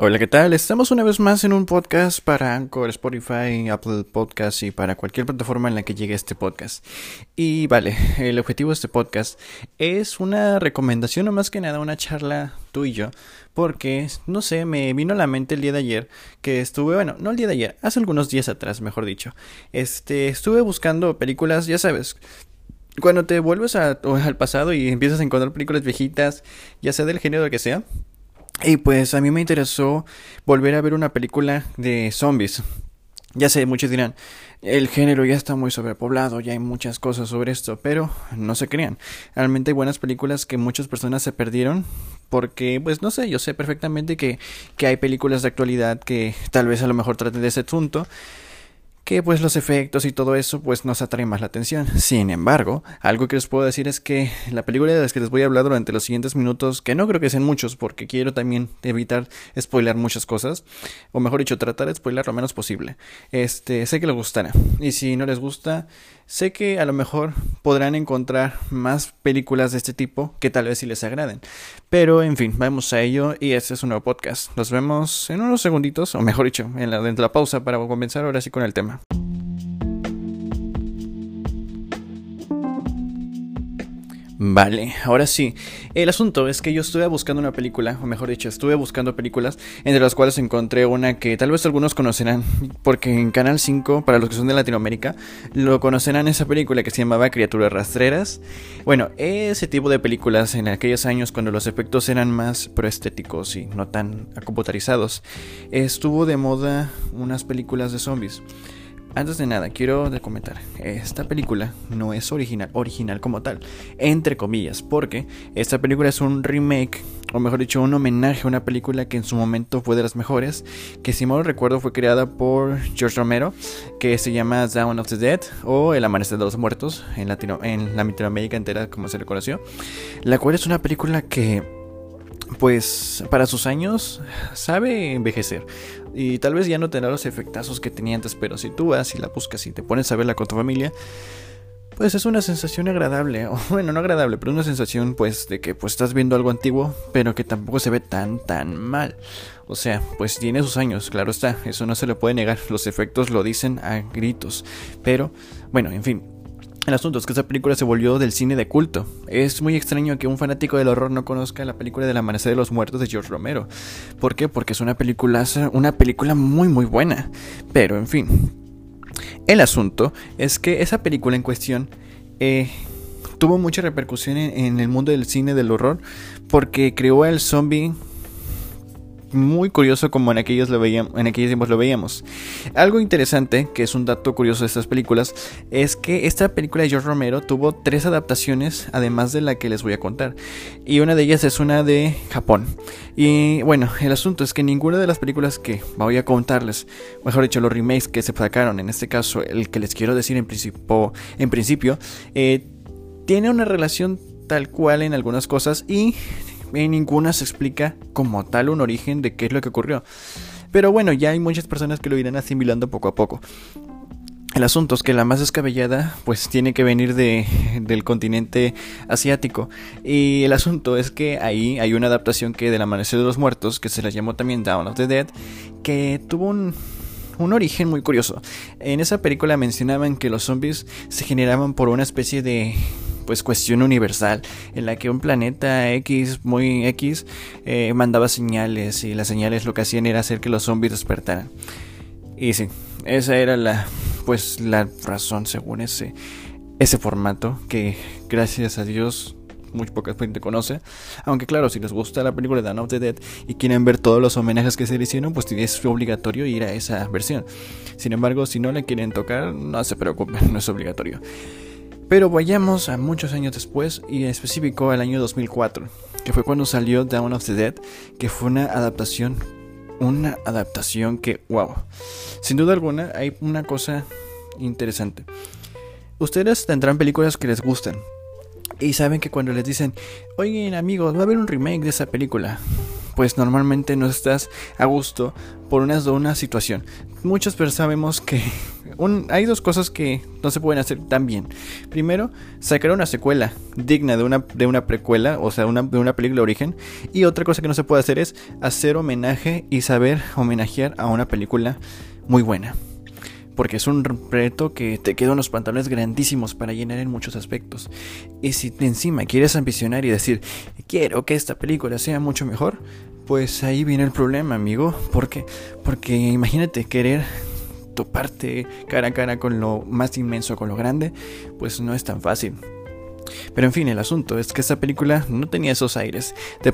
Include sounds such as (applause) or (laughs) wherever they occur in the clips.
Hola, ¿qué tal? Estamos una vez más en un podcast para Anchor, Spotify, Apple Podcasts y para cualquier plataforma en la que llegue este podcast. Y vale, el objetivo de este podcast es una recomendación o más que nada una charla tú y yo, porque no sé, me vino a la mente el día de ayer que estuve, bueno, no el día de ayer, hace algunos días atrás, mejor dicho. Este, estuve buscando películas, ya sabes, cuando te vuelves al pasado y empiezas a encontrar películas viejitas, ya sea del género que sea, y pues a mí me interesó volver a ver una película de zombies. Ya sé, muchos dirán, el género ya está muy sobrepoblado, ya hay muchas cosas sobre esto, pero no se crean. Realmente hay buenas películas que muchas personas se perdieron porque, pues no sé, yo sé perfectamente que, que hay películas de actualidad que tal vez a lo mejor traten de ese asunto que pues los efectos y todo eso pues nos atrae más la atención. Sin embargo, algo que les puedo decir es que la película de las que les voy a hablar durante los siguientes minutos, que no creo que sean muchos porque quiero también evitar spoiler muchas cosas, o mejor dicho, tratar de spoiler lo menos posible. Este, sé que les gustará. Y si no les gusta, sé que a lo mejor podrán encontrar más películas de este tipo que tal vez sí les agraden. Pero en fin, vamos a ello y este es un nuevo podcast. Nos vemos en unos segunditos, o mejor dicho, en la, de la pausa para comenzar ahora sí con el tema. Vale, ahora sí. El asunto es que yo estuve buscando una película, o mejor dicho, estuve buscando películas, entre las cuales encontré una que tal vez algunos conocerán, porque en Canal 5, para los que son de Latinoamérica, lo conocerán esa película que se llamaba Criaturas Rastreras. Bueno, ese tipo de películas en aquellos años cuando los efectos eran más proestéticos y no tan computarizados, estuvo de moda unas películas de zombies. Antes de nada, quiero comentar, esta película no es original, original como tal, entre comillas, porque esta película es un remake, o mejor dicho, un homenaje a una película que en su momento fue de las mejores, que si mal recuerdo fue creada por George Romero, que se llama Dawn of the Dead, o El Amanecer de los Muertos, en, Latino, en la Latinoamérica entera, como se le conoció, la cual es una película que pues para sus años sabe envejecer. Y tal vez ya no tendrá los efectazos que tenía antes, pero si tú vas y la buscas y te pones a verla con tu familia, pues es una sensación agradable. (laughs) O bueno, no agradable, pero una sensación pues de que pues estás viendo algo antiguo, pero que tampoco se ve tan tan mal. O sea, pues tiene sus años, claro está, eso no se le puede negar, los efectos lo dicen a gritos. Pero, bueno, en fin, el asunto es que esa película se volvió del cine de culto. Es muy extraño que un fanático del horror no conozca la película del Amanecer de los Muertos de George Romero. ¿Por qué? Porque es una película, una película muy muy buena. Pero en fin. El asunto es que esa película en cuestión eh, tuvo mucha repercusión en, el mundo del cine del horror porque creó el zombie muy curioso como en aquellos, lo veíamos, en aquellos tiempos lo veíamos. Algo interesante, que es un dato curioso de estas películas, es que esta película de George Romero tuvo tres adaptaciones, además de la que les voy a contar. Y una de ellas es una de Japón. Y bueno, el asunto es que ninguna de las películas que voy a contarles, mejor dicho, los remakes que se sacaron, en este caso el que les quiero decir en principio, en principio eh, tiene una relación tal cual en algunas cosas y en ninguna se explica como tal un origen de qué es lo que ocurrió. Pero bueno, ya hay muchas personas que lo irán asimilando poco a poco. El asunto es que la más descabellada pues tiene que venir de, del continente asiático. Y el asunto es que ahí hay una adaptación que del Amanecer de los Muertos, que se la llamó también Down of the Dead, que tuvo un, un origen muy curioso. En esa película mencionaban que los zombies se generaban por una especie de pues cuestión universal en la que un planeta X muy X eh, mandaba señales y las señales lo que hacían era hacer que los zombies despertaran. Y sí, esa era la pues la razón según ese ese formato que gracias a Dios muy poca gente conoce. Aunque claro, si les gusta la película Dawn of the Dead y quieren ver todos los homenajes que se le hicieron, pues es obligatorio ir a esa versión. Sin embargo, si no le quieren tocar, no se preocupen, (laughs) no es obligatorio. Pero vayamos a muchos años después y en específico al año 2004, que fue cuando salió Dawn of the Dead, que fue una adaptación, una adaptación que, wow, sin duda alguna hay una cosa interesante. Ustedes tendrán películas que les gustan y saben que cuando les dicen, oigan amigos, va a haber un remake de esa película, pues normalmente no estás a gusto por una, situación. Muchos pero sabemos que (laughs) hay dos cosas que no se pueden hacer tan bien. Primero, sacar una secuela digna de una, de una precuela, o sea, de una película de origen. Y otra cosa que no se puede hacer es hacer homenaje y saber homenajear a una película muy buena porque es un reto que te queda unos pantalones grandísimos para llenar en muchos aspectos. Y si encima quieres ambicionar y decir, quiero que esta película sea mucho mejor, pues ahí viene el problema, amigo. ¿Por qué? Porque imagínate querer toparte cara a cara con lo más inmenso, con lo grande, pues no es tan fácil. Pero en fin, el asunto es que esta película no tenía esos aires. De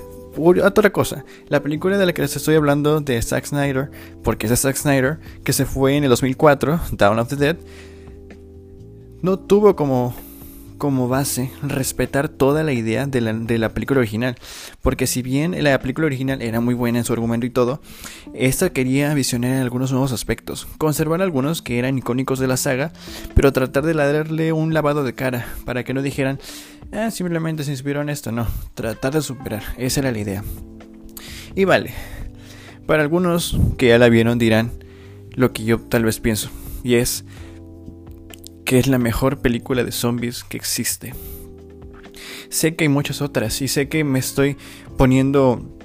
otra cosa, la película de la que les estoy hablando de Zack Snyder, porque es de Zack Snyder, que se fue en el 2004, Down of the Dead, no tuvo como como base respetar toda la idea de la, de la, película original. Porque si bien la película original era muy buena en su argumento y todo, esta quería visionar algunos nuevos aspectos. Conservar algunos que eran icónicos de la saga, pero tratar de darle un lavado de cara para que no dijeran, ah, simplemente se inspiró en esto. No, tratar de superar. Esa era la idea. Y vale, para algunos que ya la vieron dirán lo que yo tal vez pienso. Y es que es la mejor película de zombies que existe. Sé que hay muchas otras y sé que me estoy poniendo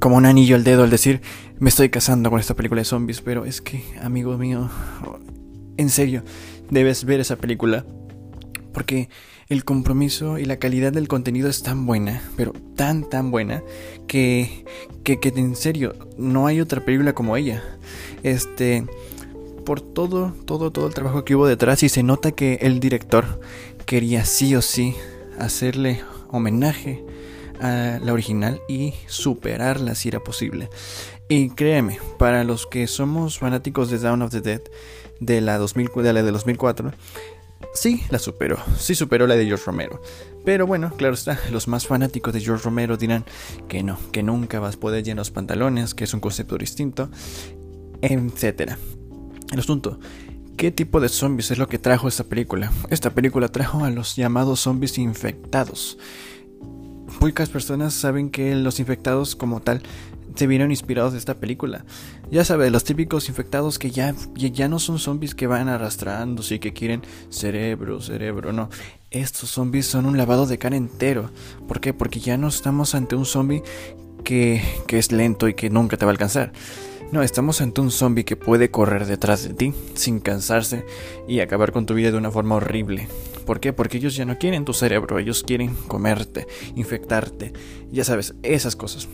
como un anillo al dedo al decir me estoy casando con esta película de zombies, pero es que, amigo mío, en serio, debes ver esa película porque el compromiso y la calidad del contenido es tan buena, pero tan tan buena que que, que en serio no hay otra película como ella. Este por todo, todo, todo el trabajo que hubo detrás y se nota que el director quería sí o sí hacerle homenaje a la original y superarla si era posible. Y créeme, para los que somos fanáticos de Dawn of the Dead de la, 2000, de la de 2004, sí la superó, sí superó la de George Romero. Pero bueno, claro está, los más fanáticos de George Romero dirán que no, que nunca vas a poder llenar los pantalones, que es un concepto distinto, etcétera. El asunto, ¿qué tipo de zombies es lo que trajo esta película? Esta película trajo a los llamados zombies infectados. Pocas personas saben que los infectados como tal se vieron inspirados de esta película. Ya sabes, los típicos infectados que ya, ya no son zombies que van arrastrándose y que quieren cerebro, cerebro, no. Estos zombies son un lavado de cara entero. ¿Por qué? Porque ya no estamos ante un zombie que, que es lento y que nunca te va a alcanzar. No, estamos ante un zombie que puede correr detrás de ti sin cansarse y acabar con tu vida de una forma horrible. ¿Por qué? Porque ellos ya no quieren tu cerebro, ellos quieren comerte, infectarte, ya sabes, esas cosas.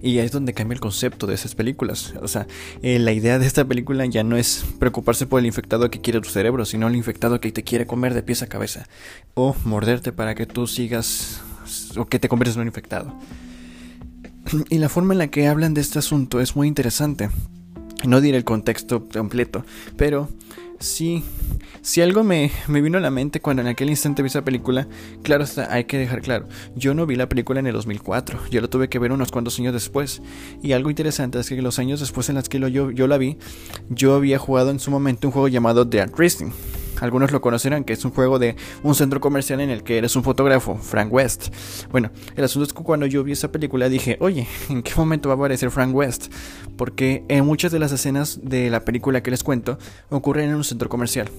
Y ahí es donde cambia el concepto de esas películas. O sea, eh, la idea de esta película ya no es preocuparse por el infectado que quiere tu cerebro, sino el infectado que te quiere comer de pies a cabeza. O morderte para que tú sigas o que te conviertas en un infectado. Y la forma en la que hablan de este asunto es muy interesante. No diré el contexto completo, pero sí, si algo me, me, vino a la mente cuando en aquel instante vi esa película, claro está, hay que dejar claro, yo no vi la película en el 2004, yo la tuve que ver unos cuantos años después. Y algo interesante es que los años después en los que yo, yo la vi, yo había jugado en su momento un juego llamado Dead Racing algunos lo conocerán, que es un juego de un centro comercial en el que eres un fotógrafo, Frank West. Bueno, el asunto es que cuando yo vi esa película dije, oye, ¿en qué momento va a aparecer Frank West? Porque en muchas de las escenas de la película que les cuento ocurren en un centro comercial.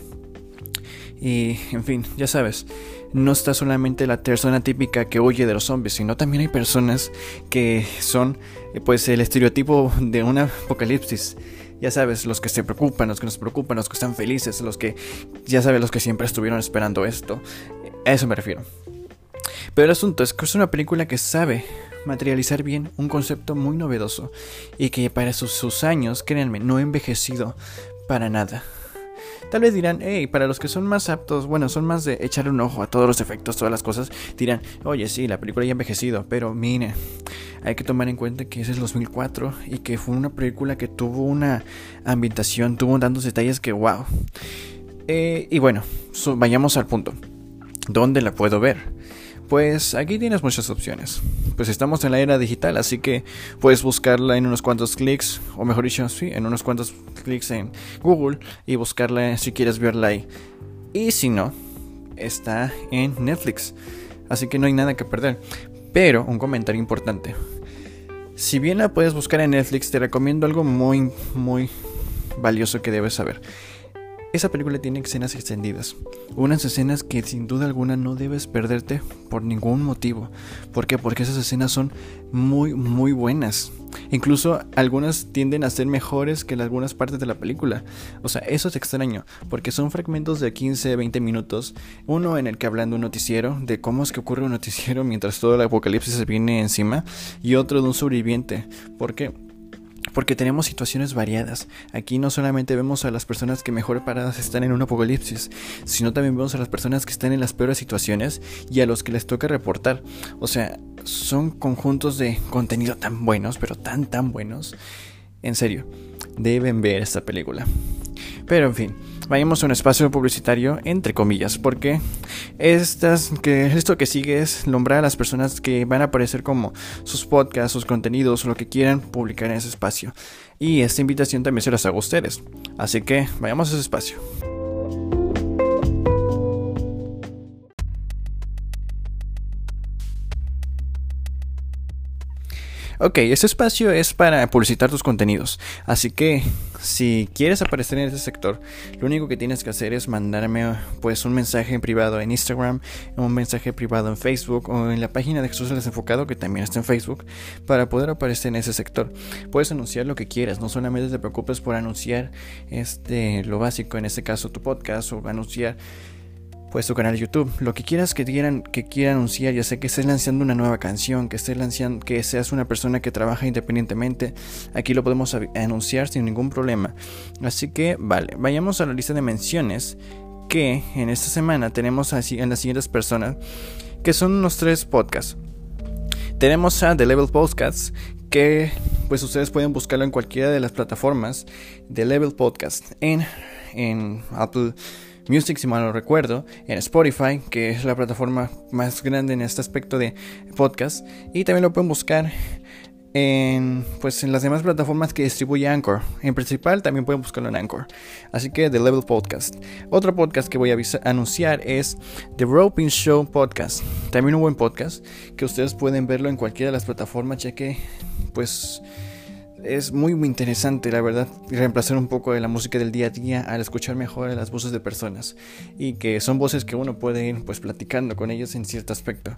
Y, en fin, ya sabes, no está solamente la persona típica que huye de los zombies, sino también hay personas que son, eh, pues, el estereotipo de un apocalipsis. Ya sabes, los que se preocupan, los que nos preocupan, los que están felices, los que, ya sabes, los que siempre estuvieron esperando esto. A eso me refiero. Pero el asunto es que es una película que sabe materializar bien un concepto muy novedoso y que para sus, años, créanme, no ha envejecido para nada. Tal vez dirán, hey, para los que son más aptos, bueno, son más de echar un ojo a todos los efectos, todas las cosas, dirán, oye, sí, la película ya ha envejecido, pero mire, hay que tomar en cuenta que es el 2004 y que fue una película que tuvo una ambientación, tuvo tantos detalles que, wow. Eh, y bueno, vayamos al punto. ¿Dónde la puedo ver? Pues aquí tienes muchas opciones. Pues estamos en la era digital, así que puedes buscarla en unos cuantos clics, o mejor dicho, sí, en unos cuantos clics en Google y buscarla si quieres verla ahí. Y si no, está en Netflix. Así que no hay nada que perder. Pero un comentario importante. Si bien la puedes buscar en Netflix, te recomiendo algo muy, muy valioso que debes saber. Esa película tiene escenas extendidas, unas escenas que sin duda alguna no debes perderte por ningún motivo. ¿Por qué? Porque esas escenas son muy, muy buenas. Incluso algunas tienden a ser mejores que algunas partes de la película. O sea, eso es extraño, porque son fragmentos de 15, 20 minutos, uno en el que hablan de un noticiero, de cómo es que ocurre un noticiero mientras todo el apocalipsis se viene encima, y otro de un sobreviviente. ¿Por qué? Porque tenemos situaciones variadas. Aquí no solamente vemos a las personas que mejor paradas están en un apocalipsis, sino también vemos a las personas que están en las peores situaciones y a los que les toca reportar. O sea, son conjuntos de contenido tan buenos, pero tan tan buenos. En serio, deben ver esta película. Pero en fin, vayamos a un espacio publicitario entre comillas, porque estas, que, esto que sigue es nombrar a las personas que van a aparecer como sus podcasts, sus contenidos, lo que quieran publicar en ese espacio. Y esta invitación también se las hago a ustedes. Así que vayamos a ese espacio. Ok, este espacio es para publicitar tus contenidos. Así que si quieres aparecer en este sector, lo único que tienes que hacer es mandarme pues un mensaje privado en Instagram, un mensaje privado en Facebook o en la página de Jesús el Desenfocado que también está en Facebook para poder aparecer en ese sector. Puedes anunciar lo que quieras, no solamente te preocupes por anunciar este lo básico, en este caso tu podcast o anunciar pues tu canal de YouTube, lo que quieras que quieran que quiera anunciar, ya sea que estés lanzando una nueva canción, que estés lanzando que seas una persona que trabaja independientemente, aquí lo podemos anunciar sin ningún problema. Así que vale, vayamos a la lista de menciones que en esta semana tenemos así en las siguientes personas que son unos tres podcasts. Tenemos a The Level Podcasts que pues ustedes pueden buscarlo en cualquiera de las plataformas de Level Podcast en en Apple Music, si mal no recuerdo, en Spotify, que es la plataforma más grande en este aspecto de podcast, y también lo pueden buscar en, pues, en las demás plataformas que distribuye Anchor. En principal también pueden buscarlo en Anchor. Así que The Level Podcast. Otro podcast que voy a anunciar es The Roping Show Podcast. También un buen podcast que ustedes pueden verlo en cualquiera de las plataformas, ya que pues es muy, muy interesante, la verdad, reemplazar un poco de la música del día a día al escuchar mejor las voces de personas y que son voces que uno puede ir pues platicando con ellos en cierto aspecto.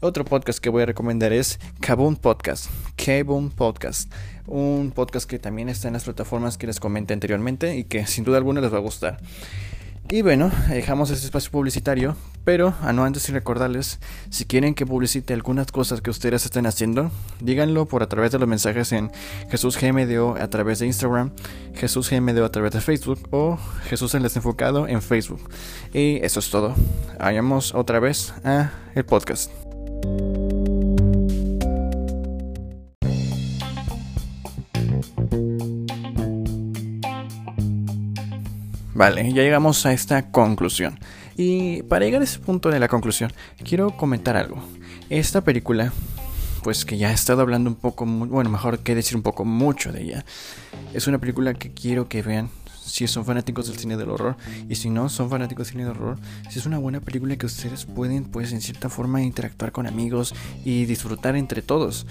Otro podcast que voy a recomendar es Kaboom Podcast, Kaboom Podcast, un podcast que también está en las plataformas que les comenté anteriormente y que sin duda alguna les va a gustar. Y bueno, dejamos este espacio publicitario, pero a no antes y recordarles, si quieren que publicite algunas cosas que ustedes estén haciendo, díganlo por a través de los mensajes en Jesús GMDO a través de Instagram, Jesús GMDO a través de Facebook o Jesús el Desenfocado en Facebook. Y eso es todo. Vayamos otra vez a el podcast. Vale, ya llegamos a esta conclusión. Y para llegar a ese punto de la conclusión, quiero comentar algo. Esta película, pues que ya he estado hablando un poco, bueno, mejor que decir un poco mucho de ella, es una película que quiero que vean si son fanáticos del cine del horror y si no son fanáticos del cine del horror, si es una buena película que ustedes pueden pues en cierta forma interactuar con amigos y disfrutar entre todos.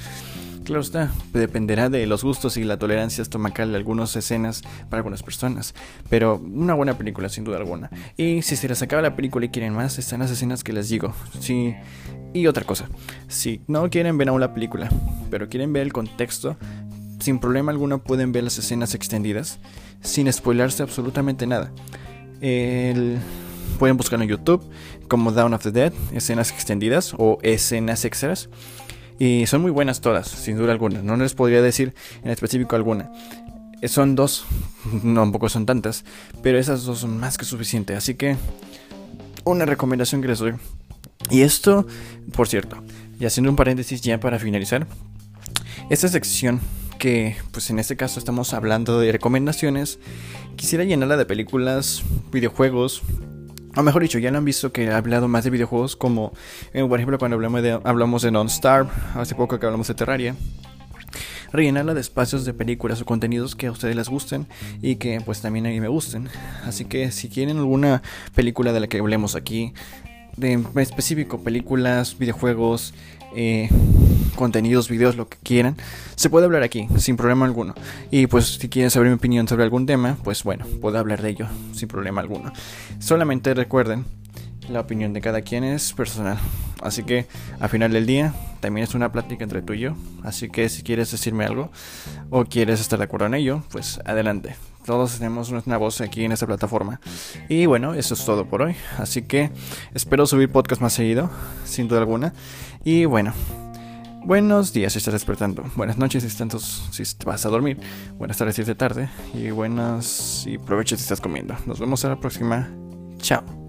Claro está, dependerá de los gustos y la tolerancia estomacal de algunas escenas para algunas personas, pero una buena película sin duda alguna. Y si se les acaba la película y quieren más, están las escenas que les digo. Sí. Y otra cosa, si no quieren ver aún la película, pero quieren ver el contexto, sin problema alguno pueden ver las escenas extendidas, sin spoilarse absolutamente nada. Pueden buscarlo en YouTube como Down of the Dead, escenas extendidas o escenas extras. Y son muy buenas todas, sin duda alguna. No les podría decir en específico alguna. Son dos, (laughs) no, tampoco son tantas, pero esas dos son más que suficientes. Así que, una recomendación que les doy. Y esto, por cierto, y haciendo un paréntesis ya para finalizar, esta sección que, pues en este caso estamos hablando de recomendaciones, quisiera llenarla de películas, videojuegos, o mejor dicho, ya lo han visto que he hablado más de videojuegos como, eh, por ejemplo, cuando hablamos de, hablamos de Non-Star, hace poco que hablamos de Terraria. Rellenarla de espacios de películas o contenidos que a ustedes les gusten y que pues también a mí me gusten. Así que si quieren alguna película de la que hablemos aquí, de específico, películas, videojuegos, eh, contenidos, videos, lo que quieran, se puede hablar aquí, sin problema alguno. Y pues si quieren saber mi opinión sobre algún tema, pues bueno, puedo hablar de ello, sin problema alguno. Solamente recuerden, la opinión de cada quien es personal. Así que al final del día también es una plática entre tú y yo. Así que si quieres decirme algo o quieres estar de acuerdo en ello, pues adelante. Todos tenemos una voz aquí en esta plataforma. Y bueno, eso es todo por hoy. Así que espero subir podcast más seguido, sin duda alguna. Y bueno, buenos días si estás despertando. Buenas noches si, estás, si vas a dormir. Buenas tardes si es de tarde. Y buenas y provecho si estás comiendo. Nos vemos a la próxima. Chao.